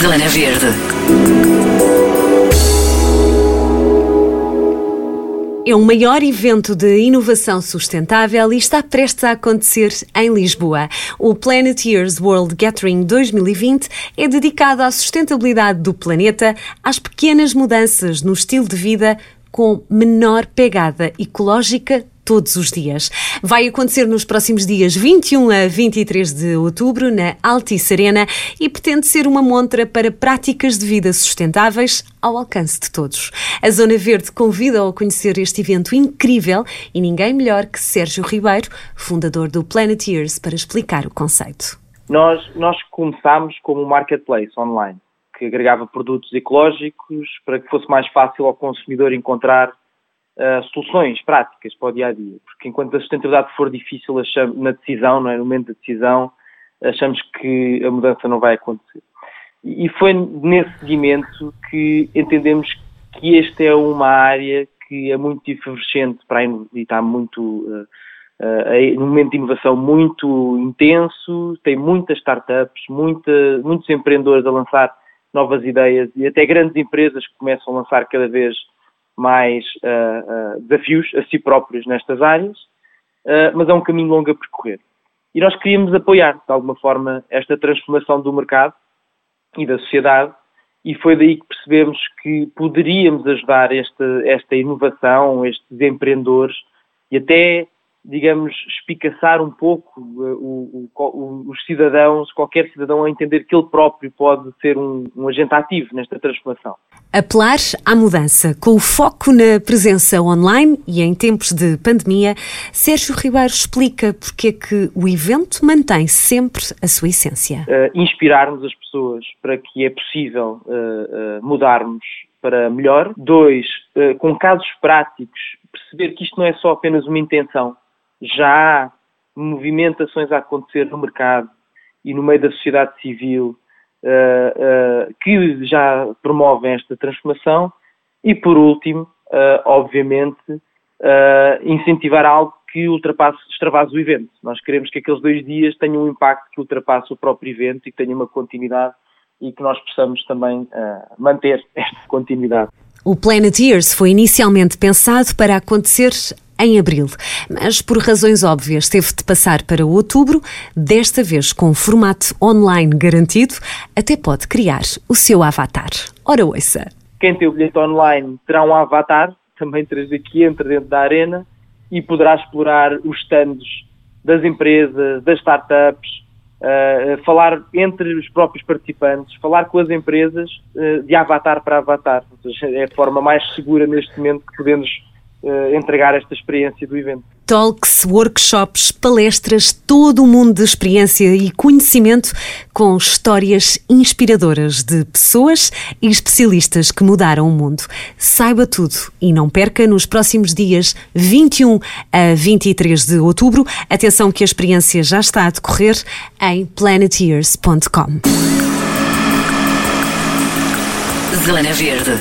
Zona Verde. É o maior evento de inovação sustentável e está prestes a acontecer em Lisboa. O Planet Years World Gathering 2020 é dedicado à sustentabilidade do planeta, às pequenas mudanças no estilo de vida com menor pegada ecológica todos os dias. Vai acontecer nos próximos dias 21 a 23 de outubro na Altice Arena e pretende ser uma montra para práticas de vida sustentáveis ao alcance de todos. A Zona Verde convida a conhecer este evento incrível e ninguém melhor que Sérgio Ribeiro, fundador do Planeteers, para explicar o conceito. Nós, nós começámos como um marketplace online que agregava produtos ecológicos para que fosse mais fácil ao consumidor encontrar uh, soluções práticas para o dia a dia. Porque enquanto a sustentabilidade for difícil achamos, na decisão, não é? no momento da decisão, achamos que a mudança não vai acontecer. E foi nesse seguimento que entendemos que esta é uma área que é muito efervescente para e está muito uh, uh, momento de inovação muito intenso, tem muitas startups, muita, muitos empreendedores a lançar novas ideias e até grandes empresas que começam a lançar cada vez mais uh, uh, desafios a si próprios nestas áreas, uh, mas é um caminho longo a percorrer. E nós queríamos apoiar, de alguma forma, esta transformação do mercado e da sociedade, e foi daí que percebemos que poderíamos ajudar esta, esta inovação, estes empreendedores, e até digamos, espicaçar um pouco uh, o, o, os cidadãos, qualquer cidadão a entender que ele próprio pode ser um, um, agente ativo nesta transformação. Apelar à mudança, com o foco na presença online e em tempos de pandemia, Sérgio Ribeiro explica porque é que o evento mantém sempre a sua essência. Uh, inspirarmos as pessoas para que é possível uh, mudarmos para melhor. Dois, com casos práticos, perceber que isto não é só apenas uma intenção, já há movimentações a acontecer no mercado e no meio da sociedade civil uh, uh, que já promovem esta transformação e, por último, uh, obviamente, incentivar algo que ultrapasse, extravase o evento. Nós queremos que aqueles dois dias tenham um impacto que ultrapasse o próprio evento e que tenha uma continuidade e que nós possamos também manter esta continuidade. O Planet Years foi inicialmente pensado para acontecer em abril, mas por razões óbvias teve de passar para outubro, desta vez com formato online garantido, até pode criar o seu avatar. Ora, ouça. Quem tem o bilhete online terá um avatar, também traz aqui, entra dentro da arena e poderá explorar os stands das empresas, das startups, uh, falar entre os próprios participantes, falar com as empresas uh, de avatar para avatar. Ou seja, é a forma mais segura neste momento que podemos entregar esta experiência do evento. Talks, workshops, palestras, todo o um mundo de experiência e conhecimento com histórias inspiradoras de pessoas e especialistas que mudaram o mundo. Saiba tudo e não perca nos próximos dias 21 a 23 de outubro. Atenção que a experiência já está a decorrer em planeteers.com. Zona Verde.